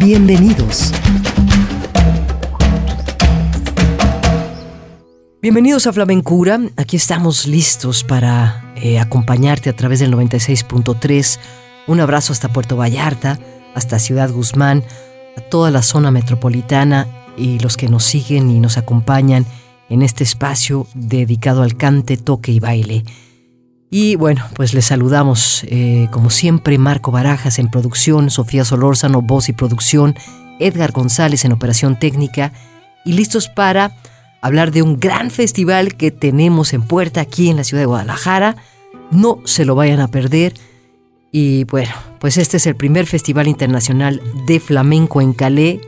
Bienvenidos. Bienvenidos a Flamencura. Aquí estamos listos para eh, acompañarte a través del 96.3. Un abrazo hasta Puerto Vallarta, hasta Ciudad Guzmán, a toda la zona metropolitana y los que nos siguen y nos acompañan en este espacio dedicado al cante, toque y baile. Y bueno, pues les saludamos, eh, como siempre, Marco Barajas en producción, Sofía Solórzano, voz y producción, Edgar González en operación técnica, y listos para hablar de un gran festival que tenemos en puerta aquí en la ciudad de Guadalajara. No se lo vayan a perder. Y bueno, pues este es el primer Festival Internacional de Flamenco en Calais,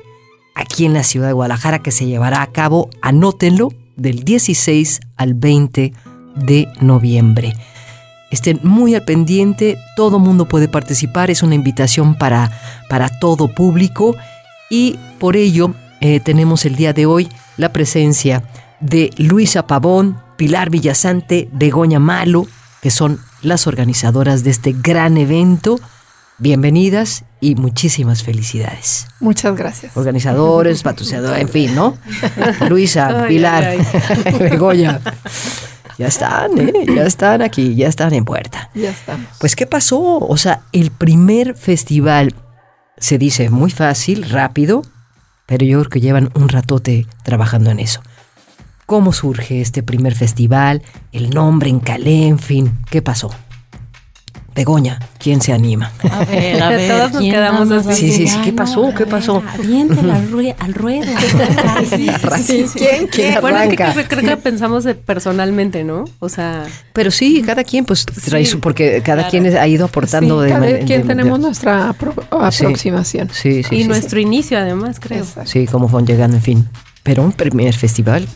aquí en la ciudad de Guadalajara, que se llevará a cabo, anótenlo, del 16 al 20 de noviembre. Estén muy al pendiente, todo mundo puede participar, es una invitación para, para todo público y por ello eh, tenemos el día de hoy la presencia de Luisa Pavón, Pilar Villasante, Begoña Malo, que son las organizadoras de este gran evento. Bienvenidas y muchísimas felicidades. Muchas gracias. Organizadores, patrocinadores, en fin, ¿no? Luisa, Ay, Pilar, ay, Begoña. Ya están, ¿eh? Ya están aquí, ya están en puerta. Ya estamos. Pues, ¿qué pasó? O sea, el primer festival se dice muy fácil, rápido, pero yo creo que llevan un ratote trabajando en eso. ¿Cómo surge este primer festival? El nombre en Calais, en fin, ¿qué pasó? Begoña, ¿quién se anima? A ver, a ver. Todos nos ¿quién quedamos así. Sí, sí, sí? ¿qué pasó? ¿Qué pasó? Aviéntela al, rue- al ruedo. Sí, ¿Quién, quién? Bueno, es que creo, creo que pensamos de personalmente, ¿no? O sea, Pero sí, cada quien pues trae su, porque cada claro. quien ha ido aportando Sí, de cada quien de- tenemos de- nuestra apro- aproximación. Sí, sí, y sí, nuestro inicio además, creo. Exacto. sí, cómo fueron llegando, en fin. Pero un primer festival,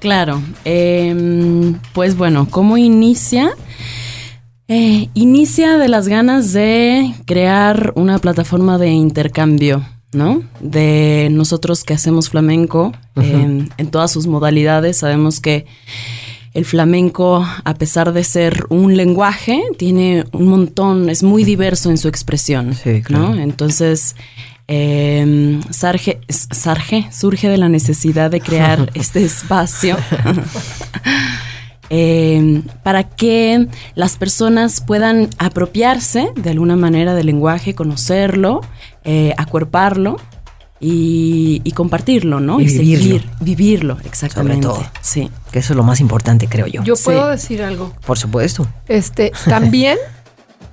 Claro. em, pues bueno, ¿cómo inicia? Eh, inicia de las ganas de crear una plataforma de intercambio, ¿no? De nosotros que hacemos flamenco em, en todas sus modalidades. Sabemos que el flamenco, a pesar de ser un lenguaje, tiene un montón, es muy diverso en su expresión, Sí, claro. ¿no? Entonces, eh, sarge- sarge- surge de la necesidad de crear este espacio eh, para que las personas puedan apropiarse de alguna manera del lenguaje, conocerlo, eh, acuerparlo y, y compartirlo, ¿no? Y vivirlo. seguir, vivirlo, exactamente. todo. Sí. que eso es lo más importante, creo yo. Yo Sí. puedo decir algo. Por supuesto. Este, también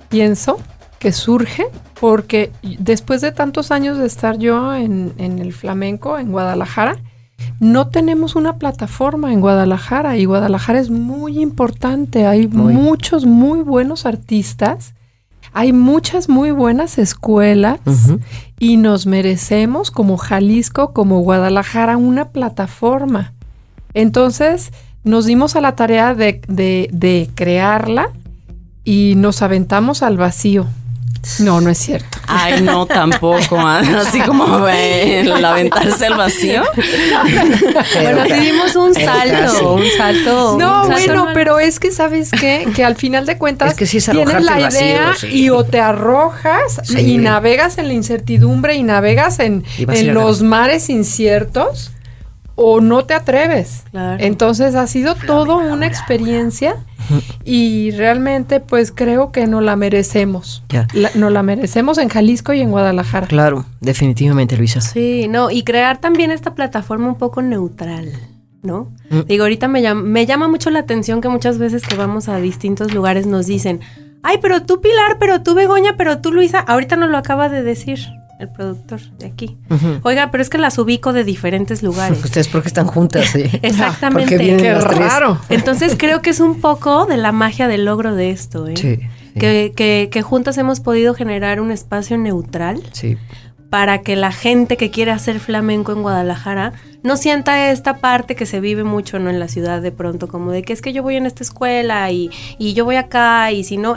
pienso que surge porque después de tantos años de estar yo en, en el flamenco, en Guadalajara, no tenemos una plataforma en Guadalajara y Guadalajara es muy importante. Hay Muy. muchos muy buenos artistas, hay muchas muy buenas escuelas y nos merecemos como Jalisco, como Guadalajara, una plataforma. Entonces nos dimos a la tarea de, de- de crearla y nos aventamos al vacío. No, no es cierto. Ay, no, tampoco. ah, Así como eh, el aventarse al vacío. Bueno, sí dimos un Pero salto, un salto. No, un salto bueno, normal. pero es que sabes qué? que al final de cuentas Es que sí es tienes la al vacío, idea sí. y o te arrojas Sí. y navegas en la incertidumbre y navegas en, Y en los mares inciertos o no te atreves. Claro. Entonces ha sido todo una experiencia y realmente pues creo que no la merecemos. Ya. La- no la merecemos en Jalisco y en Guadalajara. Claro, definitivamente, Luisa. Sí, no, y crear también esta plataforma un poco neutral, ¿no? Mm. Digo, ahorita me llama, me llama mucho la atención que muchas veces que vamos a distintos lugares nos dicen, ay, pero tú Pilar, pero tú Begoña, pero tú Luisa, ahorita nos lo acaba de decir. El productor de aquí. Oiga, pero es que las ubico de diferentes lugares. Ustedes porque están juntas, sí. Exactamente. Porque vienen Qué raro. Entonces creo que es un poco de la magia del logro de esto, ¿eh? Sí, sí, Que, que, que juntas hemos podido generar un espacio neutral sí. para que la gente que quiere hacer flamenco en Guadalajara no sienta esta parte que se vive mucho ¿no? en la ciudad de pronto, como de que es que yo voy en esta escuela y, y yo voy acá y si no,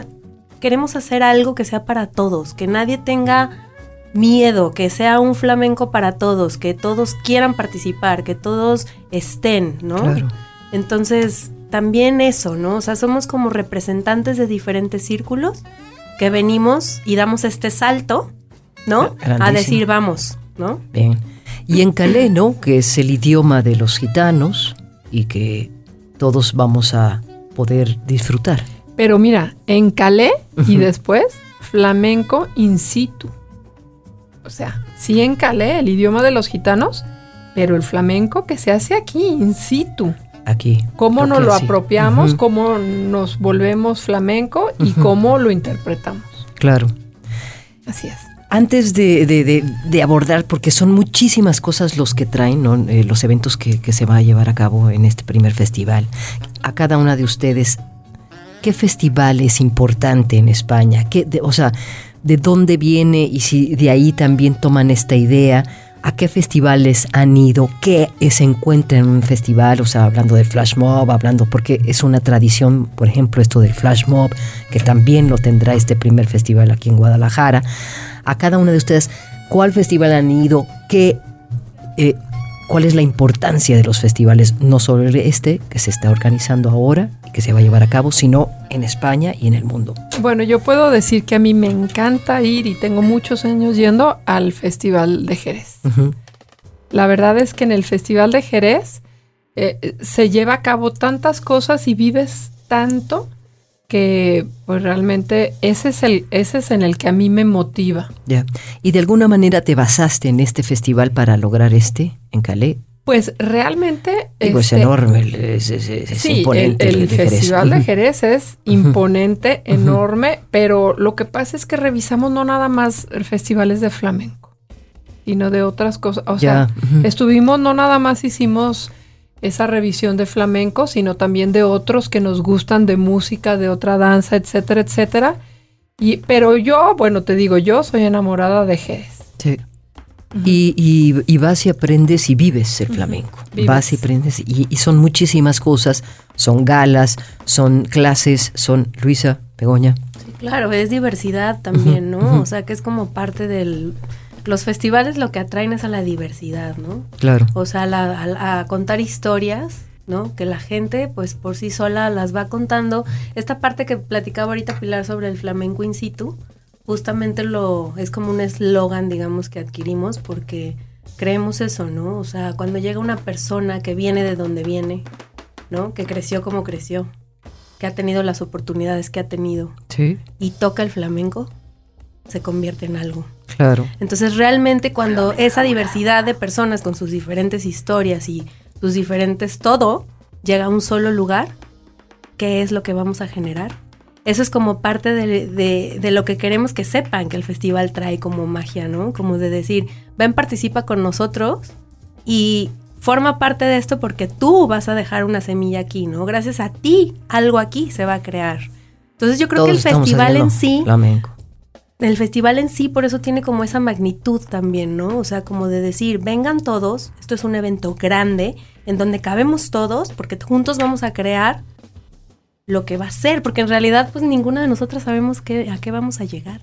queremos hacer algo que sea para todos, que nadie tenga miedo, que sea un flamenco para todos, que todos quieran participar, que todos estén, ¿no? Claro. Entonces, también eso, ¿no? O sea, somos como representantes de diferentes círculos que venimos y damos este salto, ¿no? Grandísimo. A decir, vamos, ¿no? Bien. Y en calé, ¿no? Que es el idioma de los gitanos y que todos vamos a poder disfrutar. Pero mira, en Calais y después flamenco in situ. O sea, sí en Calais, el idioma de los gitanos, pero el flamenco que se hace aquí, in situ. Aquí. Cómo nos lo sí. apropiamos, cómo nos volvemos flamenco y cómo lo interpretamos. Claro. Así es. Antes de, de- de- de abordar, porque son muchísimas cosas los que traen, ¿no? Eh, los eventos que, que se va a llevar a cabo en este primer festival, a cada una de ustedes, ¿qué festival es importante en España? ¿Qué, o sea, ¿de dónde viene y si de ahí también toman esta idea? ¿A qué festivales han ido? ¿Qué se encuentra en un festival? O sea, hablando del flash mob, hablando, porque es una tradición, por ejemplo, esto del flash mob, que también lo tendrá este primer festival aquí en Guadalajara. A cada una de ustedes, ¿cuál festival han ido? ¿Qué, eh, ¿Cuál es la importancia de los festivales? No solo este, que se está organizando ahora y que se va a llevar a cabo, sino en España y en el mundo. Bueno, yo puedo decir que a mí me encanta ir y tengo muchos años yendo al Festival de Jerez. La verdad es que en el Festival de Jerez eh, se lleva a cabo tantas cosas y vives tanto que pues realmente ese es el ese es en el que a mí me motiva. Ya. ¿Y de alguna manera te basaste en este festival para lograr este en Calais? Pues realmente Digo, es este, enorme, el- es, es- es Sí, el, imponente. el de Jerez. Festival de. Jerez es imponente, enorme, pero lo que pasa es que revisamos no nada más festivales de flamenco, sino de otras cosas. O sea, estuvimos, no nada más hicimos esa revisión de flamenco, sino también de otros que nos gustan de música, de otra danza, etcétera, etcétera. Y, pero yo, bueno, te digo, yo soy enamorada de Jerez. Sí. Y, y- y vas y aprendes y vives el flamenco. Vives. Vas y aprendes y, y son muchísimas cosas. Son galas, son clases, son... Luisa, Begoña. Sí, claro, es diversidad también, ¿no? O sea, que es como parte del... Los festivales lo que atraen es a la diversidad, ¿no? Claro. O sea, la- a, a contar historias, ¿no? Que la gente, pues por sí sola las va contando. Esta parte que platicaba ahorita Pilar sobre el flamenco in situ, justamente lo es como un eslogan, digamos, que adquirimos porque creemos eso, ¿no? O sea, cuando llega una persona que viene de donde viene, ¿no? Que creció como creció, que ha tenido las oportunidades que ha tenido Sí, y toca el flamenco, se convierte en algo. Claro. Entonces realmente cuando esa diversidad de personas con sus diferentes historias y sus diferentes todo llega a un solo lugar, ¿qué es lo que vamos a generar? Eso es como parte de, de- de lo que queremos que sepan que el festival trae como magia, ¿no? Como de decir, ven, participa con nosotros y forma parte de esto porque tú vas a dejar una semilla aquí, ¿no? Gracias a ti algo aquí se va a crear. Entonces yo creo que el festival en sí Flamenco. El festival en sí por eso tiene como esa magnitud también, ¿no? O sea, como de decir, vengan todos, esto es un evento grande en donde cabemos todos porque juntos vamos a crear lo que va a ser, porque en realidad pues ninguna de nosotras sabemos qué, a qué vamos a llegar,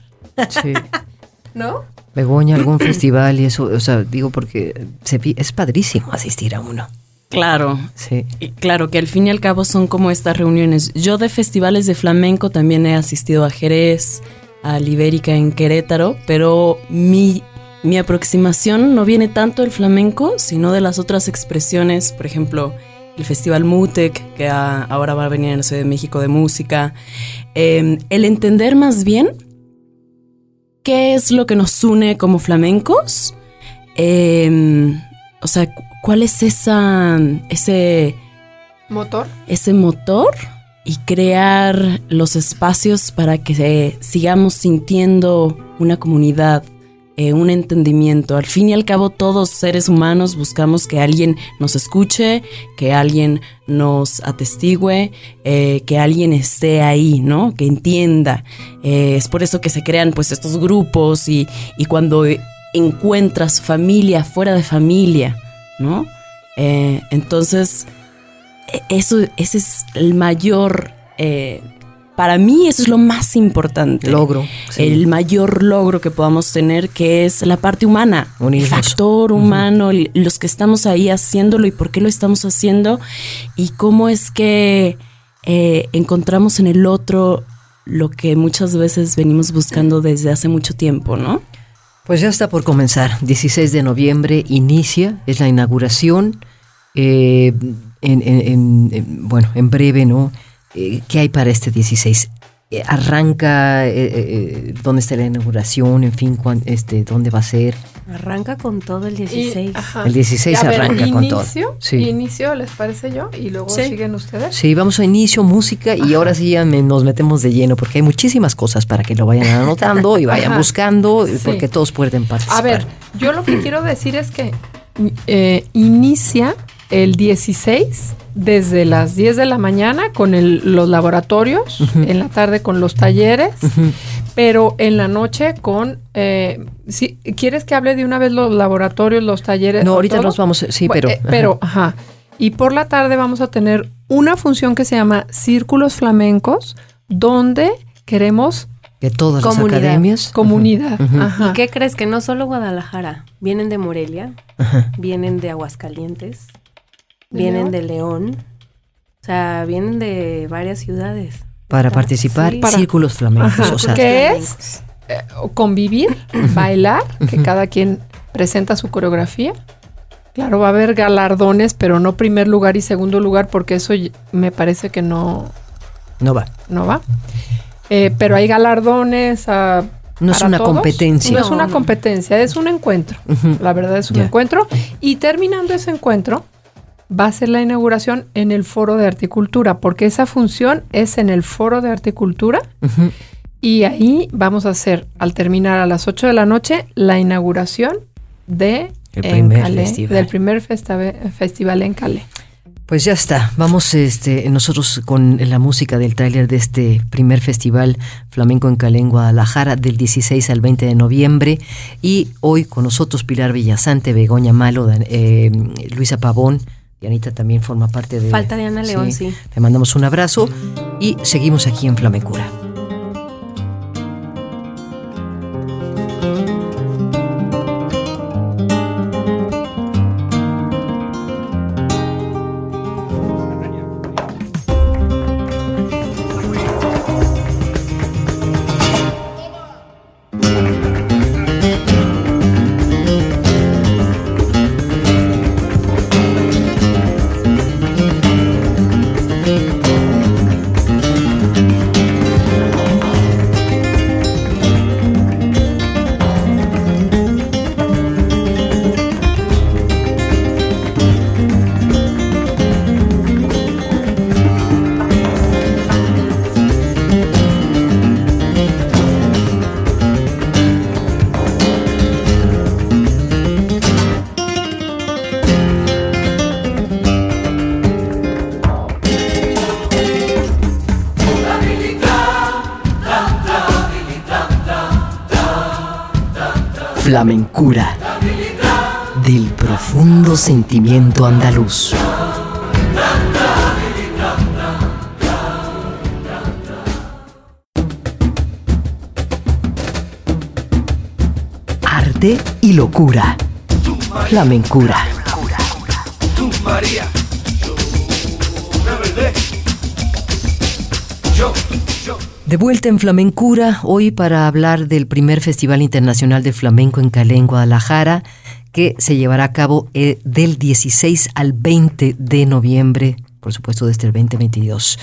Sí. ¿no? Begoña, algún festival y eso, o sea, digo porque se es padrísimo asistir a uno. Claro, Sí. y claro que al fin y al cabo son como estas reuniones. Yo de festivales de flamenco también he asistido a Jerez, a Libérica en Querétaro, pero mi, mi aproximación no viene tanto del flamenco, sino de las otras expresiones, por ejemplo, el Festival Mutec, que a- ahora va a venir en la Ciudad de México de música. Eh, el entender más bien qué es lo que nos une como flamencos. Eh, o sea, cu- ¿cuál es esa, ese, Motor. ese motor? Y crear los espacios para que eh, sigamos sintiendo una comunidad eh, un entendimiento. Al fin y al cabo, todos seres humanos buscamos que alguien nos escuche, que alguien nos atestigüe, eh, que alguien esté ahí, ¿no? Que entienda. Es por eso que se crean pues estos grupos y, y cuando encuentras familia fuera de familia, ¿no? entonces, eso, ese es el mayor para mí eso es lo más importante. Logro. El mayor logro que podamos tener, que es la parte humana. El factor humano, los que estamos ahí haciéndolo y por qué lo estamos haciendo y cómo es que eh, encontramos en el otro lo que muchas veces venimos buscando desde hace mucho tiempo, ¿no? Pues ya está por comenzar. 16 de noviembre inicia, es la inauguración. Eh, bueno, en breve, ¿no? Eh, ¿qué hay para este 16? Eh, arranca, eh, dónde está la inauguración, en fin, este, dónde va a ser. Arranca con todo el 16. el 16 arranca con todo. Sí. Inicio, ¿les parece yo? Y luego siguen ustedes. Sí, vamos a inicio, música, y ahora sí ya nos metemos de lleno, porque hay muchísimas cosas para que lo vayan anotando y vayan buscando, porque todos pueden participar. A ver, yo lo que quiero decir es que inicia el 16 desde las 10 de la mañana con los laboratorios, en la tarde con los talleres, pero en la noche con... Eh, si, ¿Quieres que hable de una vez los laboratorios, los talleres? No, ahorita nos vamos, sí, pero... Eh, pero, ajá. Y por la tarde vamos a tener una función que se llama Círculos Flamencos, donde queremos... De todas las academias. Comunidad. ¿Y qué crees? Que no solo Guadalajara, vienen de Morelia, vienen de Aguascalientes, vienen de León, o sea, vienen de varias ciudades. Para participar, círculos flamencos. o ¿Qué es? Eh, convivir, bailar, que cada quien presenta su coreografía. Claro, va a haber galardones, pero no primer lugar y segundo lugar, porque eso me parece que no... No va. No va. Eh, pero hay galardones a no es una competencia. No, es una competencia, es un encuentro. La verdad es un encuentro. Y terminando ese encuentro, va a ser la inauguración en el foro de articultura, porque esa función es en el foro de articultura. Y ahí vamos a hacer, al terminar a las 8 de la noche, la inauguración de del primer festival en Calais. Pues ya está, vamos este, nosotros con la música del tráiler de este primer festival flamenco en Calais en Guadalajara del 16 al 20 de noviembre y hoy con nosotros Pilar Villasante, Begoña Malo, eh, Luisa Pavón, Dianita también forma parte de... Falta de Ana León, sí. Le mandamos un abrazo y seguimos aquí en Flamecura. Locura. Flamencura. De vuelta en Flamencura, hoy para hablar del primer Festival Internacional de Flamenco en Calais, en Guadalajara, que se llevará a cabo eh, del 16 al 20 de noviembre, por supuesto desde el 2022.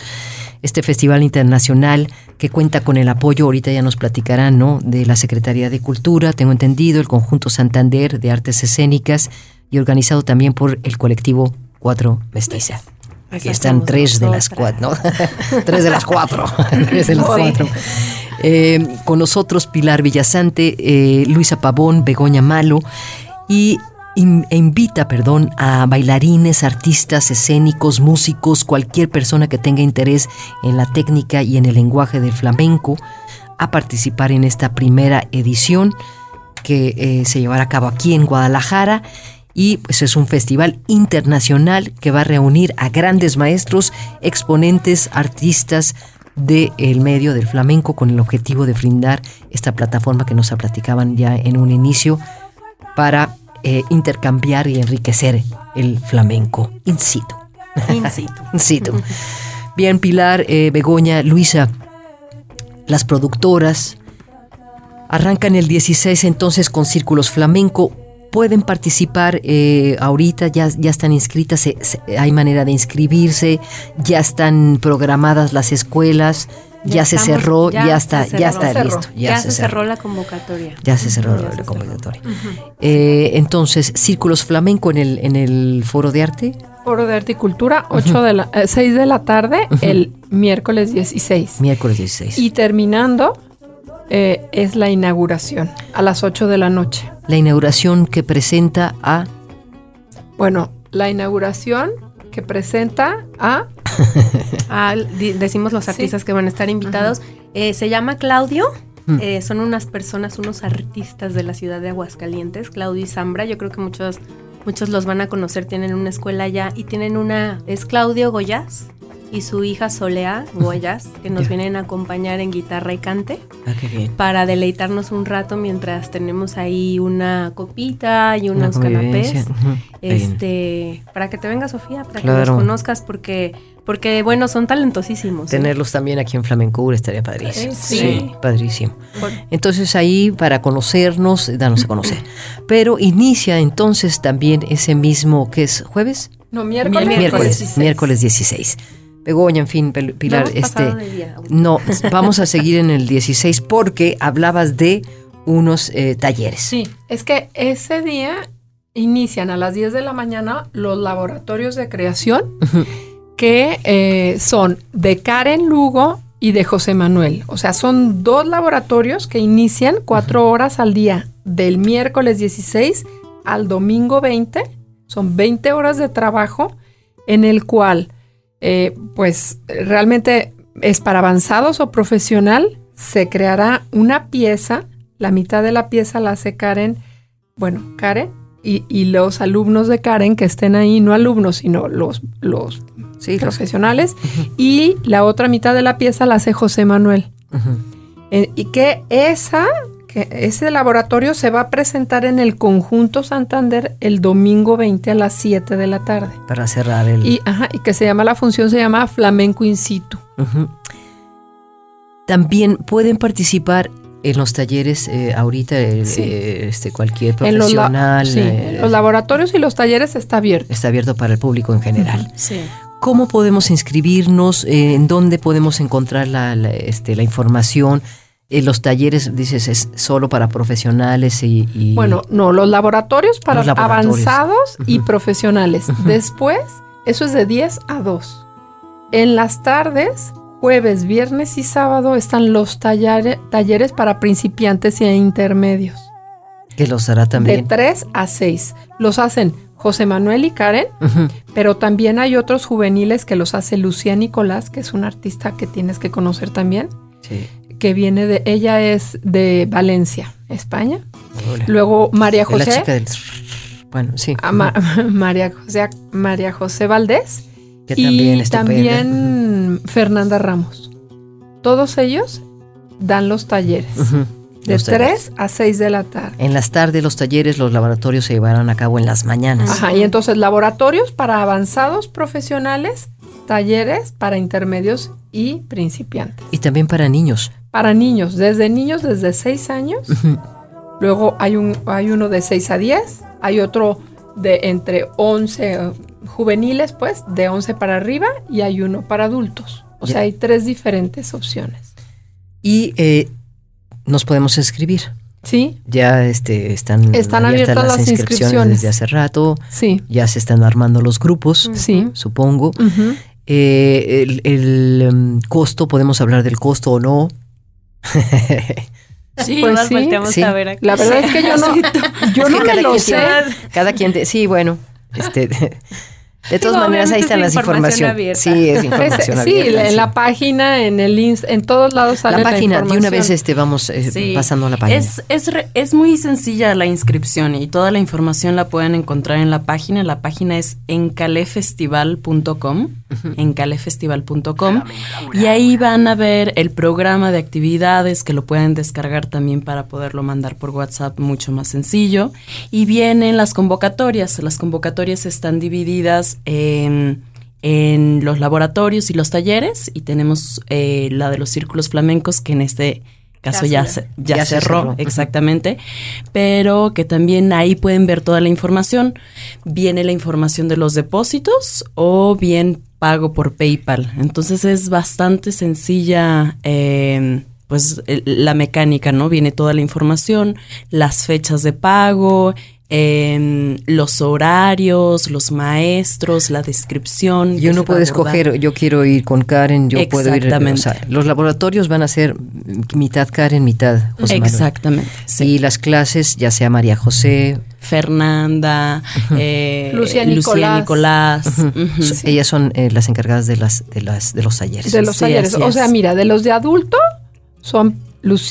Este festival internacional que cuenta con el apoyo, ahorita ya nos platicarán, ¿no? De la Secretaría de Cultura, tengo entendido, el Conjunto Santander de Artes Escénicas y organizado también por el colectivo Cuatro Mestiza. Aquí están tres de las cuatro, ¿no? tres de las cuatro. tres de las cuatro. Eh, con nosotros Pilar Villasante, eh, Luisa Pavón, Begoña Malo y e invita, perdón, a bailarines, artistas escénicos, músicos, cualquier persona que tenga interés en la técnica y en el lenguaje del flamenco a participar en esta primera edición que eh, se llevará a cabo aquí en Guadalajara. Y pues es un festival internacional que va a reunir a grandes maestros, exponentes, artistas del medio del flamenco con el objetivo de brindar esta plataforma que nos platicaban ya en un inicio para eh, intercambiar y enriquecer el flamenco in situ. In situ. In situ. Bien, Pilar, eh, Begoña, Luisa, las productoras arrancan el 16 entonces con Círculos Flamenco. Pueden participar eh, ahorita, ya, ya están inscritas, se- se- hay manera de inscribirse, ya están programadas las escuelas, ya, se estamos- cerró, ya, está, se ya cerró. está Cerró. listo. Ya, se cerró la convocatoria. Ya se cerró Ya la se cerró. convocatoria. Eh, entonces, Círculos Flamenco en el, en el Foro de Arte. Foro de Arte y Cultura, 8 de la, eh, 6 de la tarde, el miércoles 16. Miércoles 16. Y terminando eh, es la inauguración a las 8 de la noche. la inauguración que presenta a Bueno, la inauguración que presenta a decimos los artistas que van a estar invitados. Eh, se llama Claudio. Mm. Eh, son unas personas, unos artistas de la ciudad de Aguascalientes, Claudio y Zambra. Yo creo que muchos, muchos los van a conocer. Tienen una escuela allá y tienen una. Es Claudio Goyas y su hija Solea Goyas, que nos vienen a acompañar en guitarra y cante Ah, qué bien. para deleitarnos un rato mientras tenemos ahí una copita y unos Una canapés. Este, para que te venga Sofía, para que los conozcas, porque, porque bueno, son talentosísimos. ¿eh? Tenerlos también aquí en Flamencura estaría padrísimo. Eh, sí. padrísimo. Por- Entonces ahí para conocernos, darnos a conocer. Pero inicia entonces también ese mismo, ¿qué es? ¿Jueves? no miércoles, Miércoles, 16. miércoles 16. Begoña, en fin, Pilar, No este... día aún. No, vamos a seguir en el 16 porque hablabas de unos eh, talleres. Sí, es que ese día inician a las 10 de la mañana los laboratorios de creación que eh, son de Karen Lugo y de José Manuel. O sea, son dos laboratorios que inician cuatro horas al día, del miércoles 16 al domingo 20. Son 20 horas de trabajo en el cual, eh, pues realmente es para avanzados o profesional. Se creará una pieza, la mitad de la pieza la hace Karen, bueno, Karen, y, y los alumnos de Karen que estén ahí, no alumnos, sino los, los Sí, los- profesionales, y la otra mitad de la pieza la hace José Manuel. Eh, y que esa, que ese laboratorio se va a presentar en el conjunto Santander el domingo 20 a las 7 de la tarde. Para cerrar el... Y, ajá, y que se llama, la función se llama Flamenco in situ. También pueden participar en los talleres eh, ahorita, eh, Sí. eh, este, cualquier En los, la- profesional. sí, eh, los laboratorios y los talleres está abierto. está abierto para el público en general. Sí. ¿Cómo podemos inscribirnos? Eh, ¿En dónde podemos encontrar la, la, este, la información? En los talleres, dices, es solo para profesionales y... y- Bueno, no, los laboratorios para Los laboratorios. avanzados y profesionales. Después, eso es de 10 a 2. En las tardes, jueves, viernes y sábado están los tallare- talleres para principiantes y intermedios. que los hará De también. 3 a 6. Los hacen José Manuel y Karen, pero también hay otros juveniles que los hace Lucía Nicolás, que es una artista que tienes que conocer también, Sí. Que viene de, ella es de Valencia, España. Hola. Luego María Es la José. chica del... Bueno, sí. a Ma- María José, María José Valdés Que también y también Fernanda Ramos. Todos ellos dan los talleres de Los talleres. 3 a 6 de la tarde. En las tardes los talleres, los laboratorios se llevarán a cabo en las mañanas. Ajá, y entonces laboratorios para avanzados profesionales, talleres para intermedios y principiantes. Y también para niños. Para niños, desde niños desde 6 años, luego hay, un, hay uno de 6 a 10, hay otro de entre 11 eh, juveniles, pues, de 11 para arriba, y hay uno para adultos. O sea, hay tres diferentes opciones. Y eh, nos podemos inscribir. ¿Sí? Ya este, están, Están abiertas abiertas las inscripciones. desde hace rato. Sí. Ya se están armando los grupos, Sí. supongo. Ujú. Eh, el el, em, costo, podemos hablar del costo o no. Sí, Pues sí. Sí. a ver aquí. La verdad es que yo no, yo no me cada lo quien sé. tiene- cada quien, te- sí, bueno, este, de todas Digo, maneras ahí están es las informaciones. Sí, es Es- información sí, abierta. la- en sí. la página, en el en todos lados sale La la, página, de una vez este, vamos eh, Sí. pasando a la página. Es, es, re- es muy sencilla la inscripción y toda la información la pueden encontrar en la página. La página es encalefestival.com, encalefestival.com y ahí van a ver el programa de actividades que lo pueden descargar también para poderlo mandar por WhatsApp mucho más sencillo. Y vienen las convocatorias. Las convocatorias están divididas en en los laboratorios y los talleres y tenemos eh, la de los círculos flamencos que en este caso ya, se- ya, Ya se cerró, exactamente, pero que también ahí pueden ver toda la información. Viene la información de los depósitos o bien pago por PayPal. Entonces es bastante sencilla. eh, pues la mecánica, ¿no? Viene toda la información, las fechas de pago, los horarios, los maestros, la descripción. Y uno puede escoger, yo quiero ir con Karen, yo puedo ir. Exactamente. o sea, los laboratorios van a ser mitad Karen, mitad José Manuel. Exactamente. sí. Y las clases, ya sea María José, Fernanda, eh, Lucía Lucía Nicolás. Ellas son eh, las encargadas de las de las de los talleres. de los Sí, talleres. O sea, mira, de los de adulto son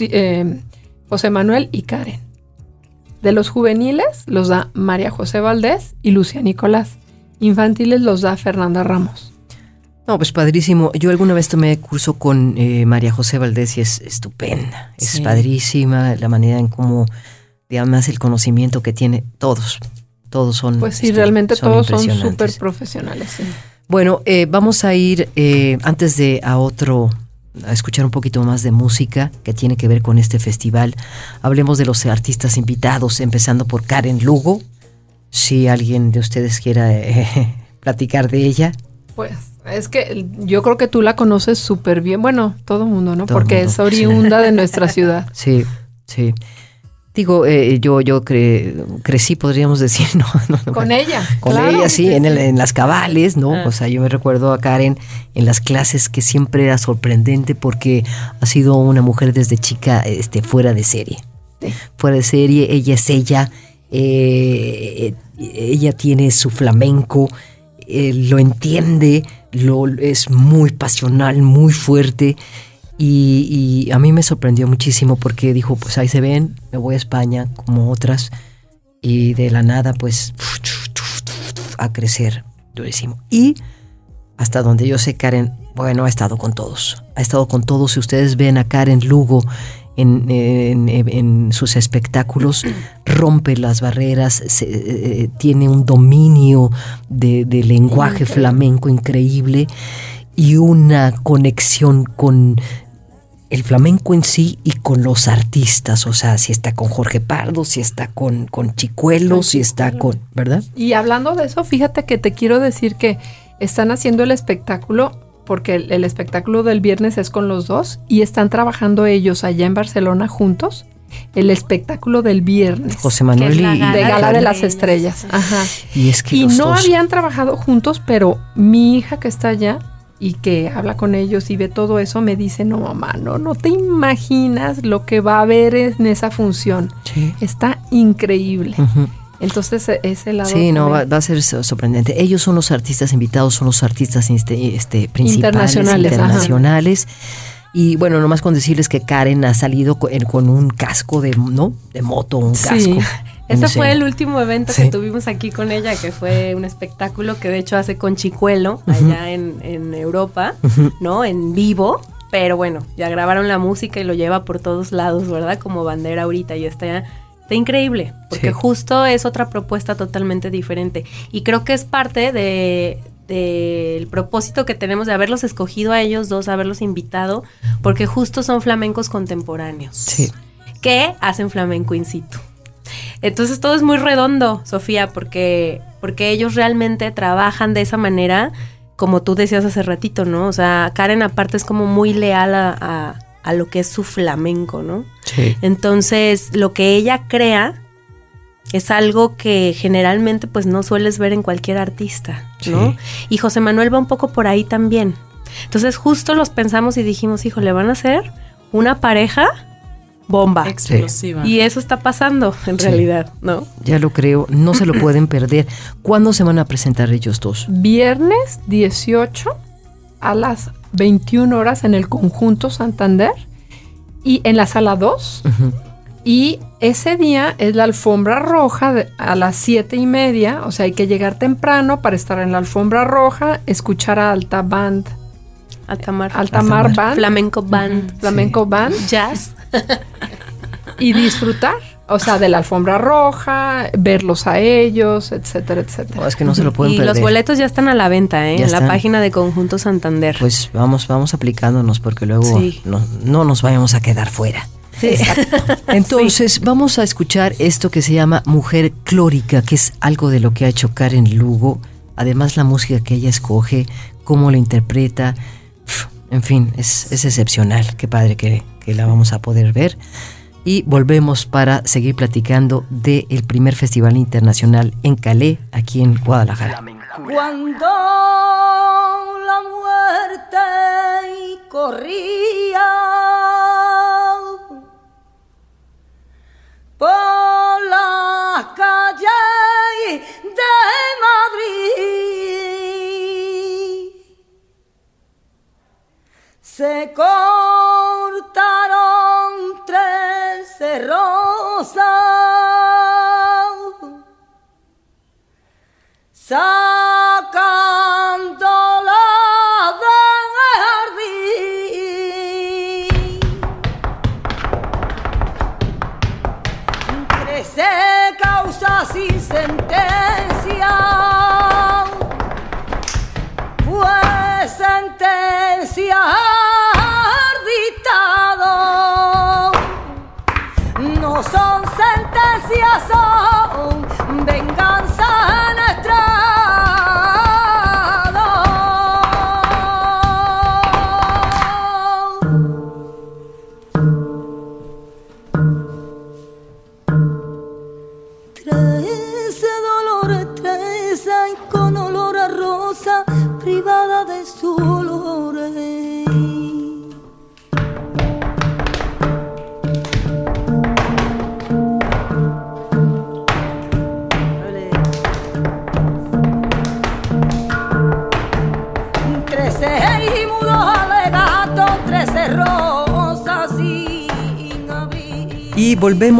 eh, José Manuel y Karen. De los juveniles los da María José Valdés y Lucía Nicolás. Infantiles los da Fernanda Ramos. No, pues padrísimo. Yo alguna vez tomé curso con eh, María José Valdés y es estupenda. Es Sí. padrísima la manera en cómo, además, el conocimiento que tiene todos. Todos son. Pues sí, este, realmente todos son súper profesionales. sí. Bueno, eh, vamos a ir eh, antes de a otro, a escuchar un poquito más de música que tiene que ver con este festival. Hablemos de los artistas invitados, empezando por Karen Lugo. Si alguien de ustedes quiera eh, platicar de ella. Pues es que yo creo que tú la conoces súper bien. Bueno, todo el mundo, ¿no? Todo Porque mundo, es oriunda de nuestra ciudad. Sí, sí. Digo, eh, yo, yo cre- crecí, podríamos decir, no, no, no. Con ella. Con claro. ella, sí, en, el- en las cabales, ¿no? Ah. O sea, yo me recuerdo a Karen en las clases que siempre era sorprendente porque ha sido una mujer desde chica este, fuera de serie. Fuera de serie, ella es ella, eh, ella tiene su flamenco, eh, lo entiende, lo, es muy pasional, muy fuerte. Y, y a mí me sorprendió muchísimo porque dijo, pues ahí se ven, me voy a España como otras. Y de la nada, pues, a crecer durísimo. Y hasta donde yo sé, Karen, bueno, ha estado con todos. Ha estado con todos. Si ustedes ven a Karen Lugo en, en- en sus espectáculos, rompe las barreras, se- eh, tiene un dominio de, de lenguaje flamenco increíble y una conexión con el flamenco en sí y con los artistas, o sea, si está con Jorge Pardo, si está con, con Chicuelo, si está con, ¿verdad? Y hablando de eso, fíjate que te quiero decir que están haciendo el espectáculo, porque el, el espectáculo del viernes es con los dos, y están trabajando ellos allá en Barcelona juntos, el espectáculo del viernes. José Manuel y, gala de Gala de las Estrellas. Ajá. y es que Y no dos- habían trabajado juntos, pero mi hija que está allá y que habla con ellos y ve todo eso, me dice, no mamá, no, no te imaginas lo que va a haber en esa función. Sí. Está increíble. Entonces, e- ese lado. Sí, no, va, a ser so- sorprendente. Ellos son los artistas invitados, son los artistas este, este, principales, Internacionales, internacionales. Y bueno, nomás con decirles que Karen ha salido con, un casco de, ¿no? de moto, un Sí. casco. en Ese fue el último evento Sí. que tuvimos aquí con ella, que fue un espectáculo que de hecho hace con Chicuelo allá en, en Europa, ¿no? En vivo. Pero bueno, ya grabaron la música y lo lleva por todos lados, ¿verdad? Como bandera ahorita y está, está increíble, porque Sí. justo es otra propuesta totalmente diferente. Y creo que es parte de del propósito que tenemos de haberlos escogido a ellos dos, haberlos invitado, porque justo son flamencos contemporáneos Sí. que hacen flamenco in situ. Entonces todo es muy redondo, Sofía, porque, porque ellos realmente trabajan de esa manera, como tú decías hace ratito, ¿no? O sea, Karen aparte es como muy leal a, a- a lo que es su flamenco, ¿no? Sí. Entonces, lo que ella crea es algo que generalmente pues no sueles ver en cualquier artista, ¿no? Sí. Y José Manuel va un poco por ahí también. Entonces, justo los pensamos y dijimos, hijo, le van a hacer una pareja bomba. Explosiva. Y eso está pasando en Sí. realidad, ¿no? Ya lo creo, no se lo pueden perder. ¿Cuándo se van a presentar ellos dos? Viernes 18 a las 21 horas en el conjunto Santander y en la sala 2. Ujú. Y ese día es la alfombra roja de- a las siete y media. O sea, hay que llegar temprano para estar en la alfombra roja, escuchar a Alta Band, Altamar. Altamar Altamar. Band, Flamenco band. Flamenco Band, Jazz. y disfrutar. O sea, de la alfombra roja, verlos a ellos, etcétera, etcétera. No, es que no se lo pueden y perder. los boletos ya están a la venta, ¿eh? Ya en la página de Conjunto Santander. Pues vamos, vamos aplicándonos porque luego Sí. no, no nos vayamos a quedar fuera. sí. Entonces, vamos a escuchar esto que se llama Mujer Clórica, que es algo de lo que ha hecho Karen Lugo. Además, la música que ella escoge, cómo lo interpreta. En fin, es, es excepcional. Qué padre que, que la vamos a poder ver. Y volvemos para seguir platicando del primer Festival Internacional en Calais, aquí en Guadalajara. Cuando la muerte corría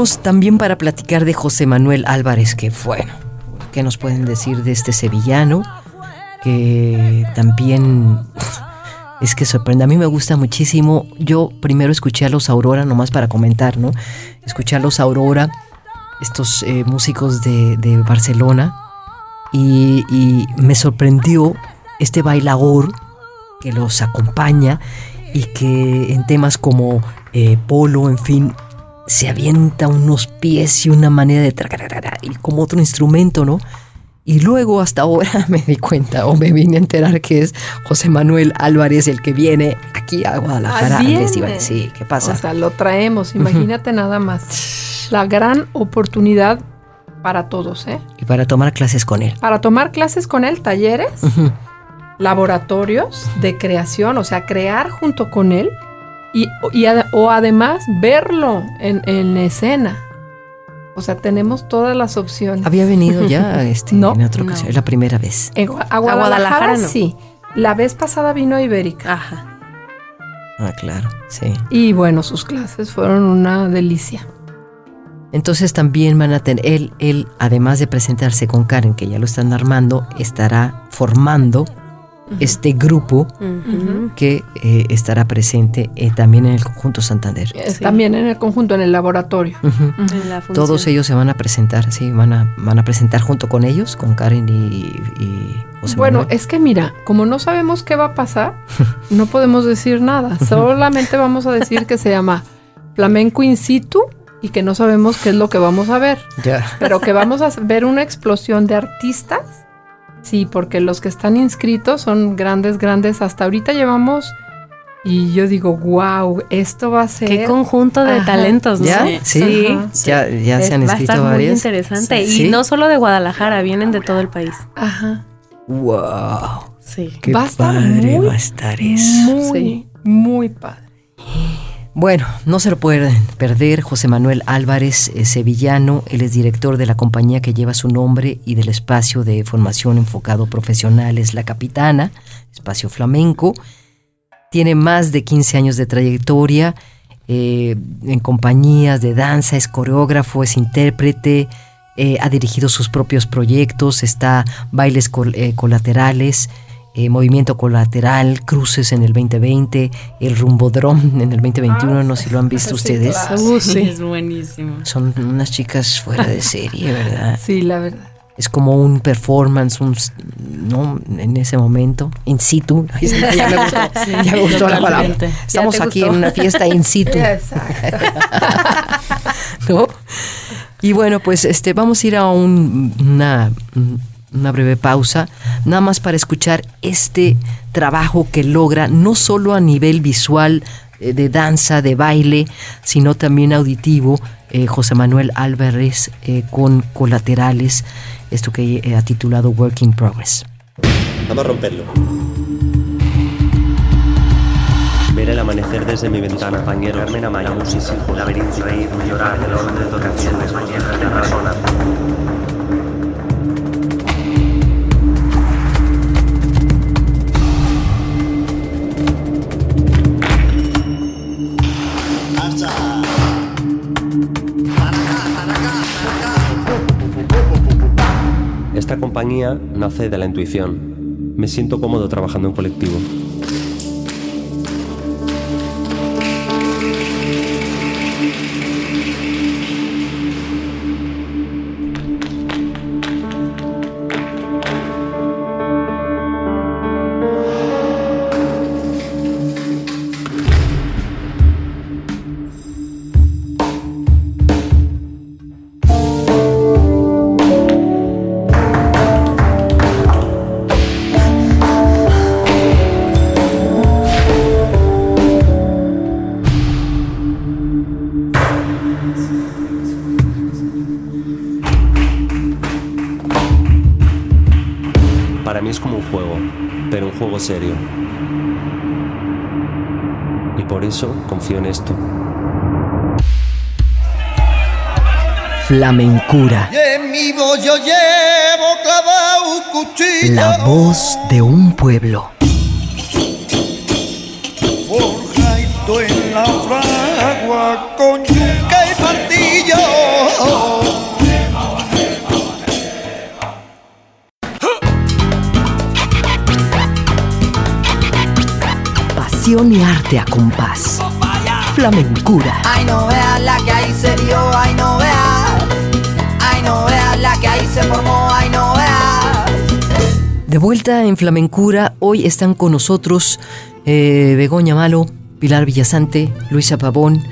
También para platicar de José Manuel Álvarez, que bueno, ¿qué nos pueden decir de este sevillano? Que también es que sorprende. A mí me gusta muchísimo. Yo primero escuché a los Aurora, nomás para comentar, ¿no? Escuché a los Aurora, estos eh, músicos de, de Barcelona, y, y me sorprendió este bailador que los acompaña y que en temas como eh, polo, en fin, se avienta unos pies y una manera de y como otro instrumento, ¿no? Y luego hasta ahora me di cuenta o me vine a enterar que es José Manuel Álvarez el que viene aquí a Guadalajara al festival. Sí, ¿qué pasa? O sea, lo traemos, imagínate nada más. La gran oportunidad para todos, ¿eh? y para tomar clases con él. Para tomar clases con él, talleres, laboratorios de creación, o sea, crear junto con él y, y o además verlo en, en escena. O sea, tenemos todas las opciones. Había venido ya este, No, en otra no. ocasión, es la primera vez. En a Guadalajara, Guadalajara no. sí. La vez pasada vino a Ibérica. Ajá. Ah, claro, sí. Y bueno, sus clases fueron una delicia. Entonces también van a tener, él, él, además de presentarse con Karen, que ya lo están armando, estará formando este grupo que eh, estará presente eh, también en el conjunto Santander. Sí. También en el conjunto, en el laboratorio. Todos ellos se van a presentar, sí, van a, van a presentar junto con ellos, con Karen y, y José Bueno, Manuel. es que mira, como no sabemos qué va a pasar, no podemos decir nada. Solamente vamos a decir que se llama flamenco in situ y que no sabemos qué es lo que vamos a ver. Ya. Pero que vamos a ver una explosión de artistas. Sí, porque los que están inscritos son grandes, grandes. Hasta ahorita llevamos y yo digo, wow, esto va a ser... Qué conjunto de Ajá. talentos, ¿no? ¿Ya? Sí. Sí, ya, ya se han va a escrito estar muy varias. interesante. Sí. Y no solo de Guadalajara, vienen de todo el país. Ajá. ¡Wow! Sí. ¡Qué Va a estar padre muy, va a estar eso! Muy, Sí. muy padre. Bueno, no se lo pueden perder. José Manuel Álvarez, eh, sevillano, él es director de la compañía que lleva su nombre y del espacio de formación enfocado profesional, es La Capitana, espacio flamenco. Tiene más de 15 años de trayectoria eh, en compañías de danza, es coreógrafo, es intérprete, eh, ha dirigido sus propios proyectos, está bailes col- colaterales, eh, movimiento colateral, cruces en el 2020, el rumbodrom en el 2021, no sé si lo han visto Sí, ustedes. claro. Uh, sí. Es buenísimo. Son unas chicas fuera de serie, ¿verdad? Sí, la verdad. Es como un performance, un, ¿no? En ese momento, in situ. Ay, ya me gustó, ya me gustó la palabra. Estamos aquí gustó. en una fiesta in situ. Exacto. ¿no? Y bueno, pues este, vamos a ir a un- una, una breve pausa, nada más para escuchar este trabajo que logra, no solo a nivel visual, eh, de danza, de baile, sino también auditivo, eh, José Manuel Álvarez eh, con colaterales, esto que eh, ha titulado Work in Progress. Vamos a romperlo. Ver el amanecer desde mi ventana, compañero. Carmen Amaya, la música, laberinto, reír, llorar, el orden de tocaciones, mañana de persona. Compañía nace de la intuición. Me siento cómodo trabajando en colectivo. Cuchillo. la voz de un pueblo. Forjadito en la fragua con yuca y martillo. Pasión y arte a compás. Flamencura. Ay, no veas la que ahí se dio, ay, no veas. Ay, no veas la que ahí se formó, ay, no veas. De vuelta en Flamencura, hoy están con nosotros eh, Begoña Malo, Pilar Villasante, Luisa Pavón,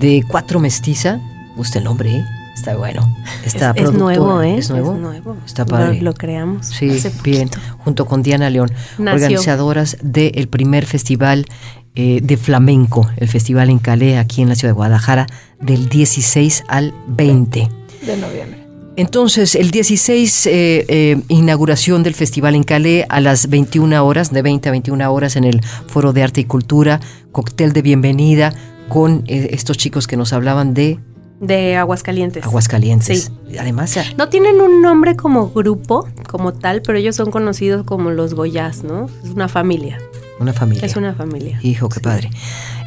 de Cuatro Mestiza. Gusta el nombre, ¿eh? Está bueno. Está es, es nuevo, ¿eh? Es nuevo. Está padre. Lo, lo creamos. Sí, hace bien. Junto con Diana León, Nació. organizadoras del primer festival eh, de flamenco, el festival en Calais, aquí en la ciudad de Guadalajara, del 16 al 20. De noviembre. Entonces, el 16, eh, eh, inauguración del festival en Calais a las 21 horas, de 20 a 21 horas en el Foro de Arte y Cultura, cóctel de bienvenida con eh, estos chicos que nos hablaban de De Aguascalientes. Aguascalientes. Sí. Además, No tienen un nombre como grupo, como tal, pero ellos son conocidos como los Goyas, ¿no? Es una familia. Una familia. Es una familia. Hijo, qué padre.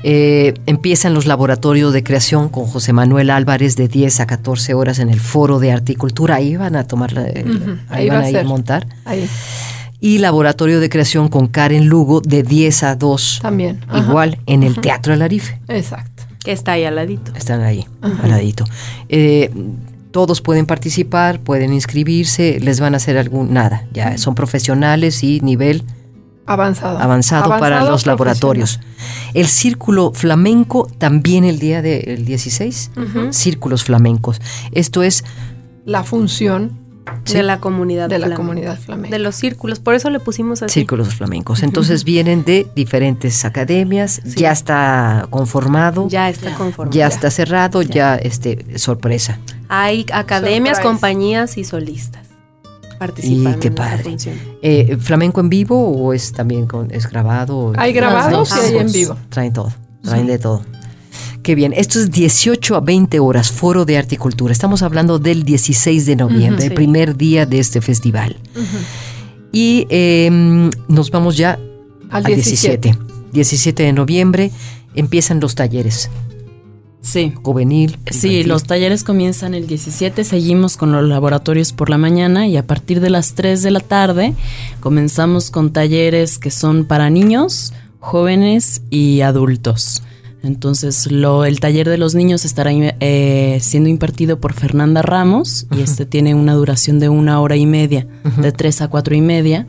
Eh, empiezan los laboratorios de creación con José Manuel Álvarez de 10 a 14 horas en el Foro de Arte y Cultura. Ahí van a tomar, la- eh, ahí, ahí van va a ir a montar. Ahí Y laboratorio de creación con Karen Lugo de 10 a 2. también. Ajá. Igual en el Teatro del Arife. Exacto. Que está ahí al ladito. Están ahí, al ladito. Eh, todos pueden participar, pueden inscribirse, les van a hacer algún, nada, ya son profesionales y nivel Avanzado. avanzado, para los laboratorios. El círculo flamenco también el día del 16, Ujú. círculos flamencos. Esto es, La función De la comunidad de la flamenca. comunidad flamenca. De los círculos. Por eso le pusimos así. círculos flamencos. Entonces vienen de diferentes academias, ya está conformado, ya, Ya está conformado. está cerrado, ya, este, sorpresa. Hay academias, Surprise. compañías y solistas participando Y qué padre. Eh, ¿Flamenco en vivo o es también con, es grabado? Hay grabados dos. y hay en vivo. Traen todo, traen de todo. Qué bien. Esto es 18 a 20 horas, Foro de Arte y Cultura. Estamos hablando del 16 de noviembre, el primer día de este festival. Y eh, nos vamos ya Al al 17. 17 de noviembre empiezan los talleres. Sí. Juvenil. Sí, infantil. los talleres comienzan el 17, seguimos con los laboratorios por la mañana y a partir de las 3 de la tarde comenzamos con talleres que son para niños, jóvenes y adultos. Entonces, lo, el taller de los niños estará eh, siendo impartido por Fernanda Ramos y este tiene una duración de una hora y media, de 3 a 4 y media.